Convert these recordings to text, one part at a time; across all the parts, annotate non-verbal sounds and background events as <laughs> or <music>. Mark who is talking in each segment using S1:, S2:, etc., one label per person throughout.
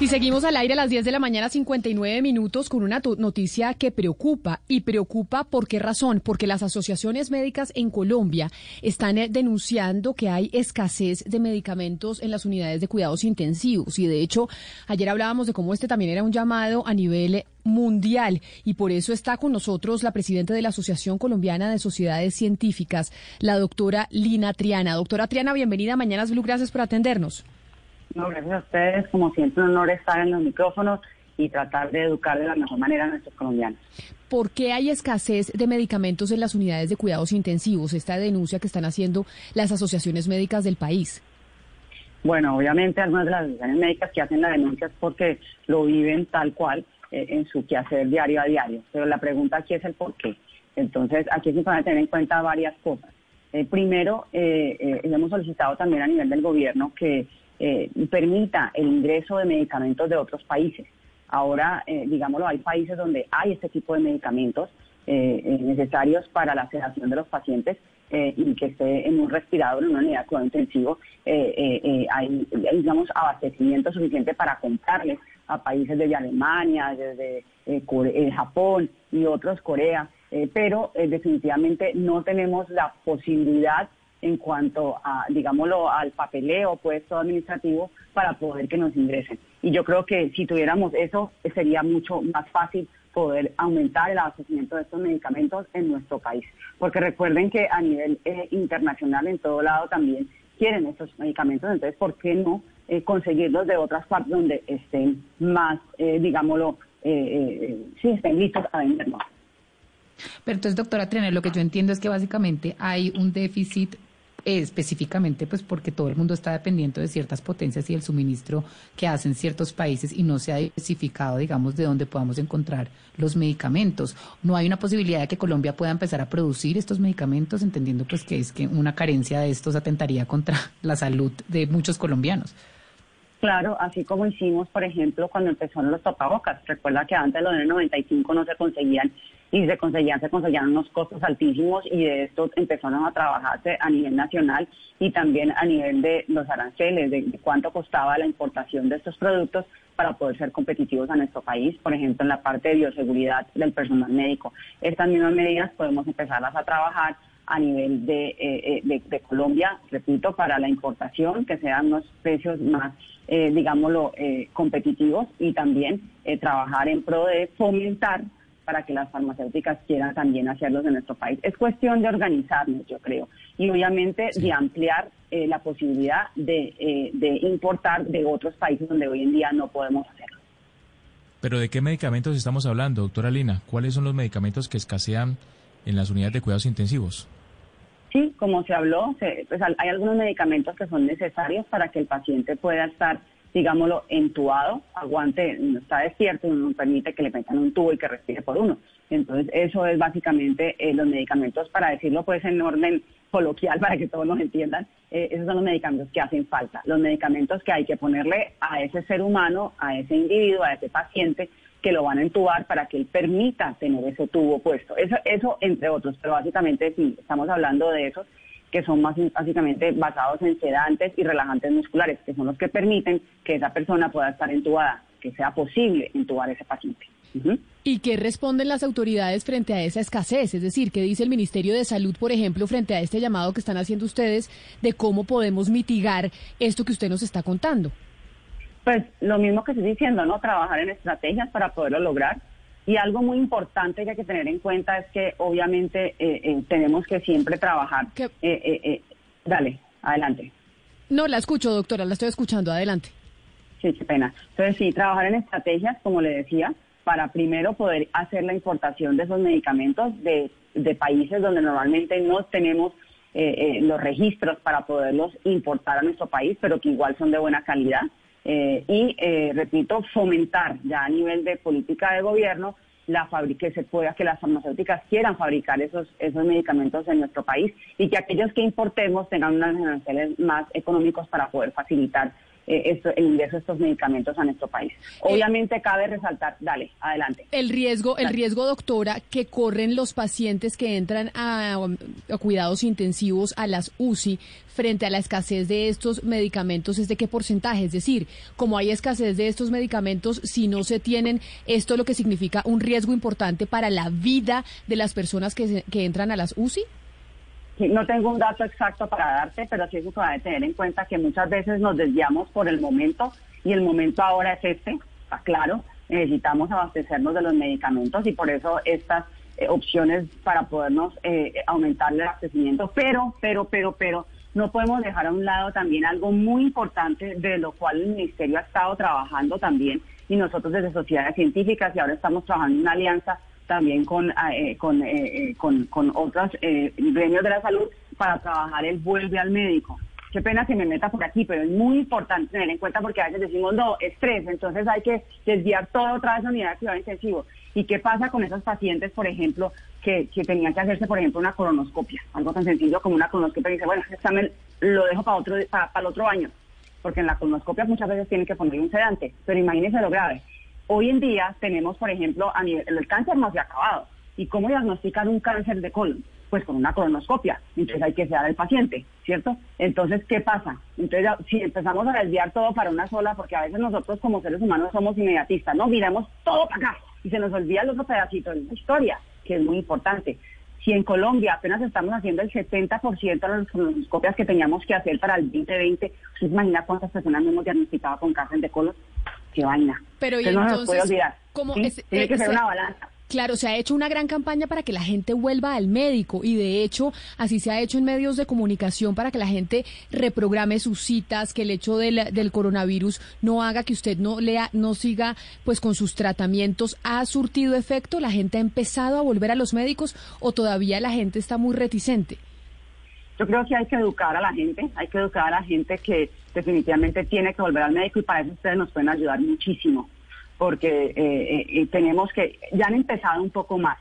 S1: Y seguimos al aire a las 10 de la mañana, 59 minutos, con una noticia que preocupa. Y preocupa por qué razón? Porque las asociaciones médicas en Colombia están eh, denunciando que hay escasez de medicamentos en las unidades de cuidados intensivos. Y de hecho, ayer hablábamos de cómo este también era un llamado a nivel mundial. Y por eso está con nosotros la presidenta de la Asociación Colombiana de Sociedades Científicas, la doctora Lina Triana. Doctora Triana, bienvenida a Mañanas Blue. Gracias por atendernos.
S2: No, gracias a ustedes. Como siempre, un honor estar en los micrófonos y tratar de educar de la mejor manera a nuestros colombianos.
S1: ¿Por qué hay escasez de medicamentos en las unidades de cuidados intensivos? Esta denuncia que están haciendo las asociaciones médicas del país.
S2: Bueno, obviamente algunas de las asociaciones médicas que hacen la denuncia es porque lo viven tal cual eh, en su quehacer diario a diario. Pero la pregunta aquí es el por qué. Entonces, aquí es importante tener en cuenta varias cosas. Eh, primero, eh, eh, hemos solicitado también a nivel del gobierno que eh, permita el ingreso de medicamentos de otros países. Ahora, eh, digámoslo, hay países donde hay este tipo de medicamentos eh, eh, necesarios para la sedación de los pacientes eh, y que esté en un respirador, en una unidad de cuidado intensivo, hay, digamos, abastecimiento suficiente para comprarles a países desde Alemania, desde Japón y otros, Corea, pero definitivamente no tenemos la posibilidad en cuanto a, digámoslo, al papeleo, puesto administrativo, para poder que nos ingresen. Y yo creo que si tuviéramos eso, sería mucho más fácil poder aumentar el abastecimiento de estos medicamentos en nuestro país. Porque recuerden que a nivel eh, internacional, en todo lado también quieren estos medicamentos, entonces, ¿por qué no eh, conseguirlos de otras partes donde estén más, eh, digámoslo, eh, eh, sí, estén listos a vendernos?
S3: Pero entonces, doctora Trener, lo que yo entiendo es que básicamente hay un déficit eh, específicamente pues porque todo el mundo está dependiendo de ciertas potencias y el suministro que hacen ciertos países y no se ha diversificado, digamos, de dónde podamos encontrar los medicamentos. No hay una posibilidad de que Colombia pueda empezar a producir estos medicamentos, entendiendo pues que es que una carencia de estos atentaría contra <laughs> la salud de muchos colombianos.
S2: Claro, así como hicimos, por ejemplo, cuando empezaron los tapabocas. Recuerda que antes los de 95 no se conseguían y se conseguían, se conseguían unos costos altísimos y de esto empezaron a trabajarse a nivel nacional y también a nivel de los aranceles, de, cuánto costaba la importación de estos productos para poder ser competitivos a nuestro país, por ejemplo, en la parte de bioseguridad del personal médico. Estas mismas medidas podemos empezarlas a trabajar a nivel de, eh, eh, Colombia, repito, para la importación, que sean unos precios más, eh, digámoslo, competitivos y también trabajar en pro de fomentar para que las farmacéuticas quieran también hacerlos en nuestro país. Es cuestión de organizarnos, yo creo, y obviamente de ampliar eh, la posibilidad de, eh, de importar de otros países donde hoy en día no podemos hacerlo.
S4: Pero ¿de qué medicamentos estamos hablando, doctora Lina? ¿Cuáles son los medicamentos que escasean en las unidades de cuidados intensivos?
S2: Sí, como se habló, se- pues, hay algunos medicamentos que son necesarios para que el paciente pueda estar, digámoslo, entubado, aguante, está despierto, no permite que le metan un tubo y que respire por uno. Entonces, eso es básicamente eh, los medicamentos, para decirlo pues en orden coloquial, <laughs> para que todos nos entiendan, eh, esos son los medicamentos que hacen falta, los medicamentos que hay que ponerle a ese ser humano, a ese individuo, a ese paciente, que lo van a entubar para que él permita tener ese tubo puesto. Eso, eso entre otros, pero básicamente sí, estamos hablando de esos que son más básicamente basados en sedantes y relajantes musculares, que son los que permiten que esa persona pueda estar entubada, que sea posible entubar a ese paciente.
S1: ¿Y qué responden las autoridades frente a esa escasez? Es decir, ¿qué dice el Ministerio de Salud, por ejemplo, frente a este llamado que están haciendo ustedes de cómo podemos mitigar esto que usted nos está contando?
S2: Pues lo mismo que estoy diciendo, ¿no? Trabajar en estrategias para poderlo lograr. Y algo muy importante que hay que tener en cuenta es que obviamente eh, eh, tenemos que siempre trabajar. Eh, eh, dale, adelante.
S1: No, la escucho, doctora, la estoy escuchando. Adelante.
S2: Sí, qué pena. Entonces, sí, trabajar en estrategias, como le decía, para primero poder hacer la importación de esos medicamentos de, de países donde normalmente no tenemos los registros para poderlos importar a nuestro país, pero que igual son de buena calidad. Eh, y, eh, repito, fomentar ya a nivel de política de gobierno la que se pueda, que las farmacéuticas quieran fabricar esos, esos medicamentos en nuestro país y que aquellos que importemos tengan unos financieros más económicos para poder facilitar esto, el ingreso de estos medicamentos a nuestro país. Obviamente cabe resaltar, dale, adelante.
S1: El riesgo, el riesgo, doctora, que corren los pacientes que entran a, a cuidados intensivos a las UCI frente a la escasez de estos medicamentos es de qué porcentaje, es decir, como hay escasez de estos medicamentos, si no se tienen, esto lo que significa un riesgo importante para la vida de las personas que, que entran a las UCI.
S2: No tengo un dato exacto para darte, pero sí es importante tener en cuenta que muchas veces nos desviamos por el momento y el momento ahora es este, está claro, necesitamos abastecernos de los medicamentos y por eso estas eh, opciones para podernos eh, aumentar el abastecimiento, pero, pero, pero, pero, no podemos dejar a un lado también algo muy importante de lo cual el Ministerio ha estado trabajando también y nosotros desde sociedades científicas y ahora estamos trabajando en una alianza también con, eh, con, eh, eh, con, con otros eh, gremios de la salud para trabajar el vuelve al médico. Qué pena que me meta por aquí, pero es muy importante tener en cuenta porque a veces decimos, no, estrés, entonces hay que desviar todo otra vez a unidad de cuidado intensivo. ¿Y qué pasa con esos pacientes, por ejemplo, que, que tenían que hacerse, por ejemplo, una colonoscopia? Algo tan sencillo como una colonoscopia y dice, bueno, ese examen lo dejo para, otro, para, para el otro año, porque en la colonoscopia muchas veces tienen que poner un sedante, pero imagínense lo grave. Hoy en día tenemos, por ejemplo, a nivel, el cáncer no se ha acabado. ¿Y cómo diagnostican un cáncer de colon? Pues con una colonoscopia. Entonces hay que sedar al paciente, ¿cierto? Entonces, ¿qué pasa? Entonces, si empezamos a desviar todo para una sola, porque a veces nosotros como seres humanos somos inmediatistas, ¿no? Miramos todo para acá y se nos olvida el otro pedacito de la historia, que es muy importante. Si en Colombia apenas estamos haciendo el 70% de las colonoscopias que teníamos que hacer para el 2020, ¿usted imagina cuántas personas no hemos diagnosticado con cáncer de colon? Qué vaina.
S1: Pero y
S2: Entonces, no se puede olvidar.
S1: ¿cómo
S2: ¿sí?
S1: es-
S2: Tiene que
S1: eh,
S2: ser
S1: se-
S2: una balanza.
S1: Claro, se ha hecho una gran campaña para que la gente vuelva al médico y de hecho así se ha hecho en medios de comunicación para que la gente reprograme sus citas, que el hecho del, del coronavirus no haga que usted no lea, no siga pues con sus tratamientos. ¿Ha surtido efecto? ¿La gente ha empezado a volver a los médicos o todavía la gente está muy reticente?
S2: Yo creo que hay que educar a la gente, hay que educar a la gente que definitivamente tiene que volver al médico y para eso ustedes nos pueden ayudar muchísimo, porque eh, eh, eh, tenemos que, ya han empezado un poco más,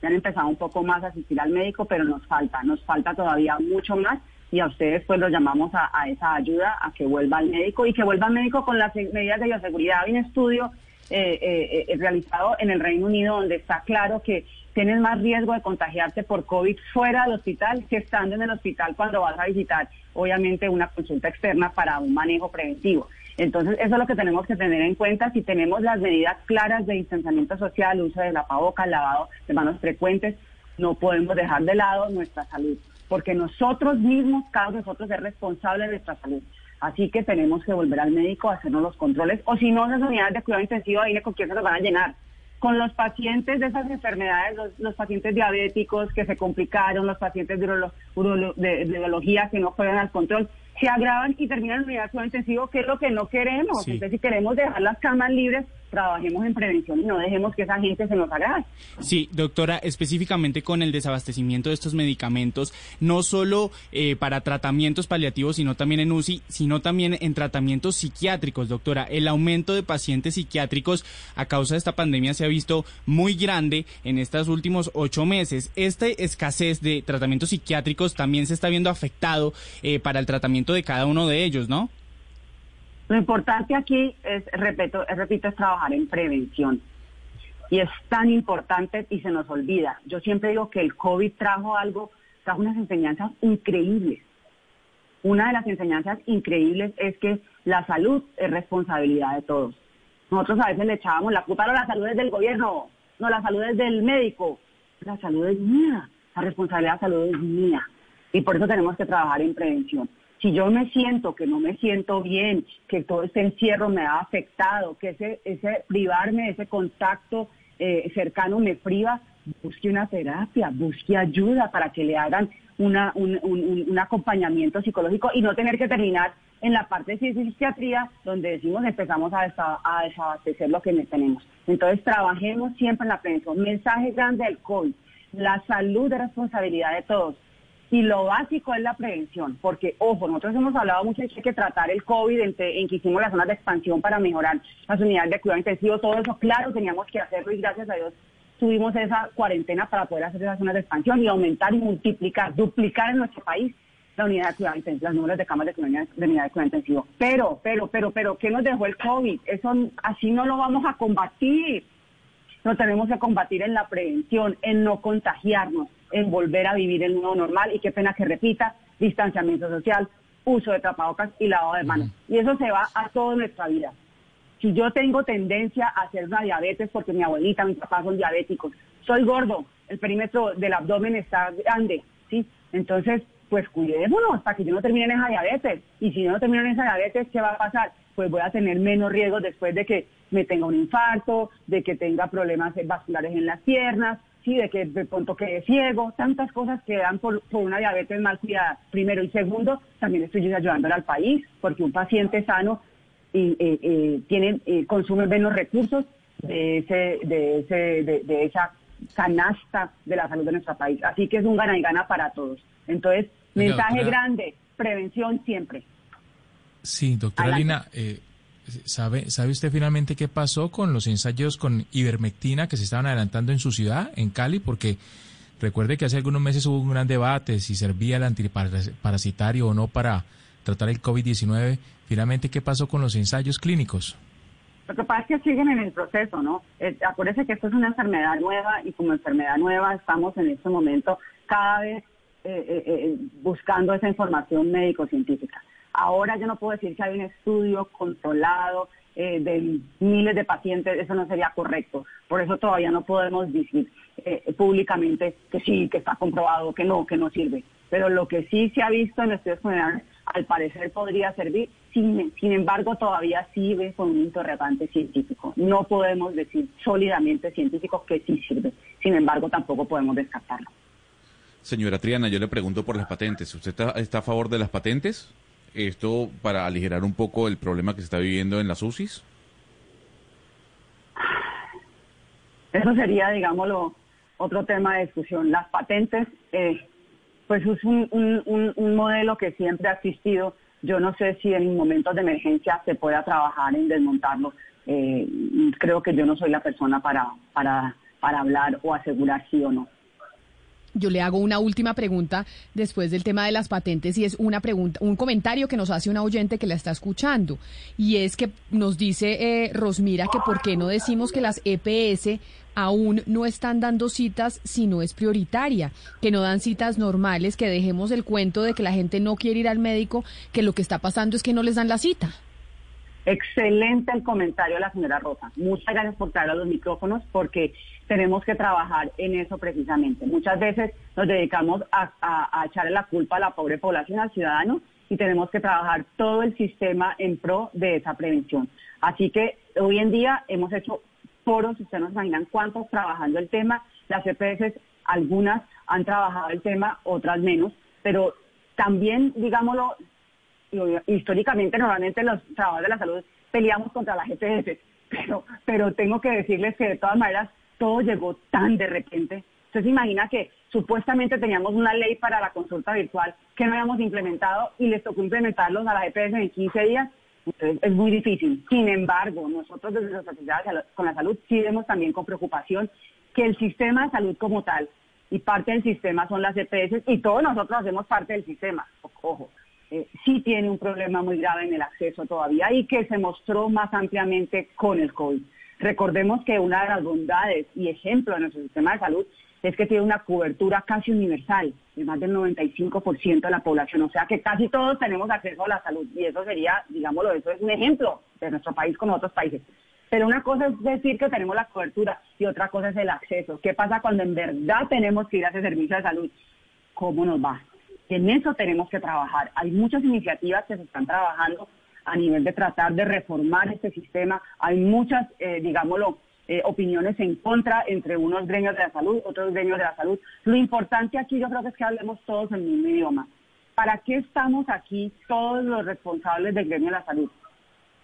S2: ya han empezado un poco más a asistir al médico, pero nos falta, nos falta todavía mucho más y a ustedes pues los llamamos a, esa ayuda, a que vuelva al médico y que vuelva al médico con las medidas de bioseguridad. Hay un estudio eh, eh, eh, realizado en el Reino Unido donde está claro que tienes más riesgo de contagiarte por COVID fuera del hospital que estando en el hospital cuando vas a visitar, obviamente, una consulta externa para un manejo preventivo. Entonces, eso es lo que tenemos que tener en cuenta. Si tenemos las medidas claras de distanciamiento social, uso de la paboca, lavado de manos frecuentes, no podemos dejar de lado nuestra salud, porque nosotros mismos, cada nosotros es responsable de nuestra salud. Así que tenemos que volver al médico a hacernos los controles, o si no, esas unidades de cuidado intensivo, ahí con quién se los van a llenar con los pacientes de esas enfermedades, los, los pacientes diabéticos que se complicaron, los pacientes de, urolo- urolo- de, de urología que no fueron al control, se agravan y terminan en unidad de cuidado intensivo, que es lo que no queremos.
S4: Sí.
S2: Entonces, si queremos dejar las camas libres, trabajemos en prevención y no dejemos que esa gente se nos agrave.
S5: Sí, doctora, específicamente con el desabastecimiento de estos medicamentos, no solo eh, para tratamientos paliativos, sino también en UCI, sino también en tratamientos psiquiátricos, doctora. El aumento de pacientes psiquiátricos a causa de esta pandemia se ha visto muy grande en estos últimos ocho meses. Esta escasez de tratamientos psiquiátricos también se está viendo afectado eh, para el tratamiento de cada uno de ellos, ¿no?
S2: Lo importante aquí es, repito, repito, es trabajar en prevención. Y es tan importante y se nos olvida. Yo siempre digo que el COVID trajo algo, trajo unas enseñanzas increíbles. Una de las enseñanzas increíbles es que la salud es responsabilidad de todos. Nosotros a veces le echábamos la culpa a la salud es del gobierno, no, la salud es del médico. La salud es mía, la responsabilidad de la salud es mía. Y por eso tenemos que trabajar en prevención. Si yo me siento que no me siento bien, que todo este encierro me ha afectado, que ese, ese privarme de ese contacto eh, cercano me priva, busque una terapia, busque ayuda para que le hagan una, un, un- un- acompañamiento psicológico y no tener que terminar en la parte de psiquiatría donde decimos empezamos a desabastecer lo que tenemos. Entonces trabajemos siempre en la prevención. Mensaje grande del COVID. La salud es responsabilidad de todos. Y lo básico es la prevención, porque, ojo, nosotros hemos hablado mucho de que hay que tratar el COVID en, en que hicimos las zonas de expansión para mejorar las unidades de cuidado intensivo, todo eso, claro, teníamos que hacerlo y gracias a Dios tuvimos esa cuarentena para poder hacer esas zonas de expansión y aumentar y multiplicar, duplicar en nuestro país la unidad de cuidado intensivo, los números de camas de, de unidad de cuidado intensivo. Pero, pero, pero, pero, ¿qué nos dejó el COVID? Eso así no lo vamos a combatir. Lo tenemos que combatir en la prevención, en no contagiarnos, en volver a vivir el nuevo normal y qué pena que repita, distanciamiento social, uso de tapabocas y lavado de manos. Y eso se va a toda nuestra vida. Si yo tengo tendencia a hacer una diabetes porque mi abuelita, mi papá son diabéticos, soy gordo, el perímetro del abdomen está grande, ¿sí? Entonces, pues cuidémonos para que yo no termine en esa diabetes. Y si yo no termino en esa diabetes, ¿qué va a pasar? Pues voy a tener menos riesgos después de que me tenga un infarto, de que tenga problemas vasculares en las piernas, sí, de que de pronto quede ciego, tantas cosas que dan por, por una diabetes mal cuidada. Primero y segundo, también estoy ayudándole al país, porque un paciente sano y, eh, eh, tiene, eh, consume menos recursos de, ese, de, ese, de, de esa canasta de la salud de nuestro país. Así que es un gana y gana para todos. Entonces, mensaje
S4: doctora.
S2: grande, prevención siempre.
S4: Sí, doctora
S2: Adelante.
S4: Lina, eh, ¿sabe, ¿sabe usted finalmente qué pasó con los ensayos con ivermectina que se estaban adelantando en su ciudad, en Cali? Porque recuerde que hace algunos meses hubo un gran debate si servía el antiparasitario o no para tratar el COVID-19. Finalmente, ¿qué pasó con los ensayos clínicos?
S2: Lo que pasa es que siguen en el proceso, ¿no? Eh, acuérdese que esto es una enfermedad nueva y como enfermedad nueva estamos en este momento cada vez eh, eh, eh, buscando esa información médico-científica. Ahora yo no puedo decir que hay un estudio controlado eh, de miles de pacientes, eso no sería correcto. Por eso todavía no podemos decir eh, públicamente que sí, que está comprobado, que no, que no sirve. Pero lo que sí se ha visto en estudios generales, al parecer podría servir, sin, embargo todavía sigue con un interrogante científico. No podemos decir sólidamente científico que sí sirve, sin embargo tampoco podemos descartarlo.
S6: Señora Triana, yo le pregunto por las patentes. ¿Usted está a favor de las patentes? Esto para aligerar un poco el problema que se está viviendo en las UCIs.
S2: Eso sería, digámoslo, otro tema de discusión. Las patentes, eh, pues es un, un- modelo que siempre ha existido. Yo no sé si en momentos de emergencia se pueda trabajar en desmontarlo. Eh, creo que yo no soy la persona para, para, para hablar o asegurar sí o no.
S1: Yo le hago una última pregunta después del tema de las patentes y es una pregunta, un comentario que nos hace una oyente que la está escuchando y es que nos dice eh, Rosmira que por qué no decimos que las EPS aún no están dando citas si no es prioritaria, que no dan citas normales, que dejemos el cuento de que la gente no quiere ir al médico, que lo que está pasando es que no les dan la cita.
S2: Excelente el comentario de la señora Rosa. Muchas gracias por traer a los micrófonos porque tenemos que trabajar en eso precisamente. Muchas veces nos dedicamos a, echarle la culpa a la pobre población, al ciudadano, y tenemos que trabajar todo el sistema en pro de esa prevención. Así que hoy en día hemos hecho foros, ustedes no se imaginan cuántos trabajando el tema. Las EPS, algunas han trabajado el tema, otras menos, pero también, digámoslo, históricamente normalmente los trabajadores de la salud peleamos contra las EPS, <laughs> pero, pero tengo que decirles que de todas maneras todo llegó tan de repente. Usted se imagina que supuestamente teníamos una ley para la consulta virtual que no habíamos implementado y les tocó implementarlos a las EPS en 15 días. Entonces es muy difícil. Sin embargo, nosotros desde la Sociedad con la Salud sí vemos también con preocupación que el sistema de salud como tal y parte del sistema son las EPS y todos nosotros hacemos parte del sistema. Ojo, eh, sí tiene un problema muy grave en el acceso todavía y que se mostró más ampliamente con el COVID. Recordemos que una de las bondades y ejemplo de nuestro sistema de salud es que tiene una cobertura casi universal de más del 95% de la población, o sea que casi todos tenemos acceso a la salud y eso sería, digámoslo, eso es un ejemplo de nuestro país con otros países. Pero una cosa es decir que tenemos la cobertura y otra cosa es el acceso. ¿Qué pasa cuando en verdad tenemos que ir a ese servicio de salud? ¿Cómo nos va? En eso tenemos que trabajar. Hay muchas iniciativas que se están trabajando a nivel de tratar de reformar este sistema. Hay muchas, eh, digámoslo, eh, opiniones en contra entre unos gremios de la salud, otros gremios de la salud. Lo importante aquí yo creo que es que hablemos todos el mismo idioma. ¿Para qué estamos aquí todos los responsables del gremio de la salud?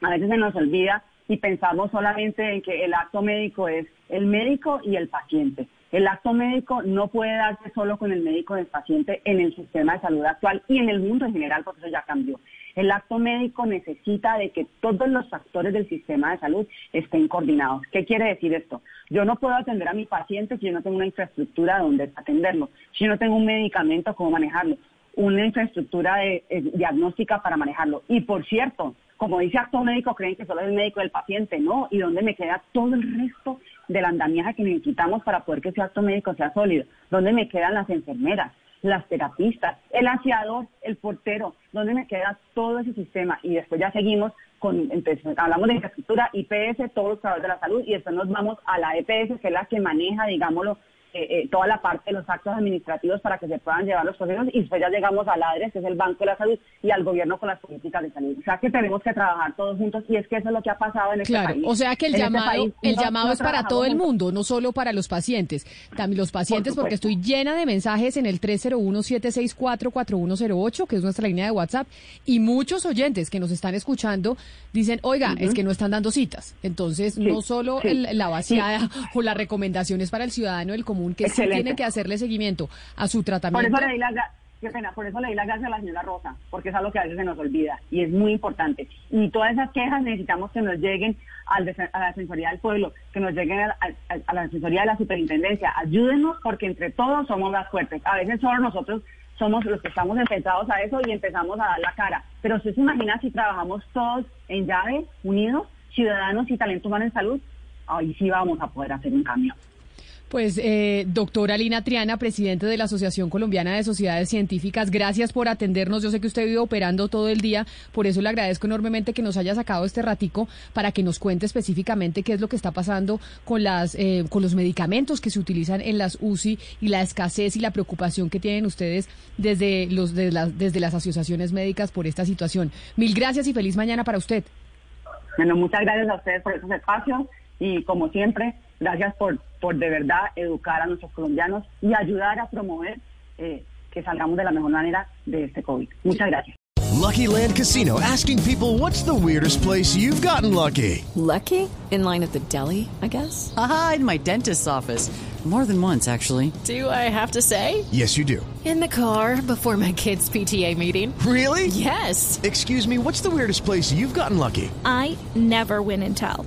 S2: A veces se nos olvida y pensamos solamente en que el acto médico es el médico y el paciente. El acto médico no puede darse solo con el médico del paciente en el sistema de salud actual y en el mundo en general, porque eso ya cambió. El acto médico necesita de que todos los factores del sistema de salud estén coordinados. ¿Qué quiere decir esto? Yo no puedo atender a mi paciente si yo no tengo una infraestructura donde atenderlo, si yo no tengo un medicamento, cómo manejarlo, una infraestructura de, eh, diagnóstica para manejarlo. Y por cierto, como dice acto médico, creen que solo es el médico del paciente, no, y dónde me queda todo el resto del andamiaje que necesitamos para poder que ese acto médico sea sólido, dónde me quedan las enfermeras, las terapistas, el aseador, el portero, dónde me queda todo ese sistema. Y después ya seguimos con, entonces hablamos de infraestructura, IPS, todos los trabajadores de la salud y después nos vamos a la EPS, que es la que maneja, digámoslo, eh, eh, toda la parte de los actos administrativos para que se puedan llevar los procesos y después ya llegamos al ADRES, que es el Banco de la Salud, y al gobierno con las políticas de salud. O sea que tenemos que trabajar todos juntos y es que eso es lo que ha pasado en este
S1: claro,
S2: país.
S1: O sea que el
S2: En este
S1: llamado,
S2: país
S1: el
S2: no-
S1: llamado
S2: no
S1: es para todo el
S2: juntos.
S1: mundo, no solo para los pacientes. También los pacientes, porque estoy llena de mensajes en el 301-764-4108, que es nuestra línea de WhatsApp, y muchos oyentes que nos están escuchando dicen, oiga, es que no están dando citas. Entonces,
S2: Sí,
S1: no solo
S2: sí,
S1: el- la vaciada <laughs> o las recomendaciones para el ciudadano del común, que sí
S2: Excelente.
S1: tiene que hacerle seguimiento a su
S2: Por
S1: tratamiento.
S2: eso le di la gra- qué pena, por eso le di las gracias a la señora Rosa, porque es algo que a veces se nos olvida y es muy importante. Y todas esas quejas necesitamos que nos lleguen al a la Defensoría del Pueblo, que nos lleguen a, a- a la Defensoría de la Superintendencia. Ayúdenos porque entre todos somos más fuertes. A veces solo nosotros somos los que estamos enfrentados a eso y empezamos a dar la cara. Pero usted se imagina si trabajamos todos en llave, unidos, ciudadanos y talento humano en salud, ahí sí vamos a poder hacer un cambio.
S1: Pues, eh, doctora Lina Triana, presidente de la Asociación Colombiana de Sociedades Científicas, gracias por atendernos. Yo sé que usted vive operando todo el día, por eso le agradezco enormemente que nos haya sacado este ratico para que nos cuente específicamente qué es lo que está pasando con las eh, con los medicamentos que se utilizan en las UCI y la escasez y la preocupación que tienen ustedes desde los desde las, desde las asociaciones médicas por esta situación. Mil gracias y feliz mañana para usted.
S2: Bueno, muchas gracias a ustedes por estos espacios y como siempre, gracias por, por de verdad educar a nuestros colombianos y ayudar a promover eh, que salgamos de la mejor manera de este COVID. Muchas gracias.
S7: Lucky Land Casino asking people what's the weirdest place you've gotten lucky?
S8: Lucky? In line at the deli, I guess?
S9: Aha, in my dentist's office. More than once, actually.
S8: Do I have to say?
S7: Yes, you do.
S8: In the car before my kids' PTA meeting.
S7: Really?
S8: Yes.
S7: Excuse me, what's the weirdest place you've gotten lucky?
S10: I never win and tell.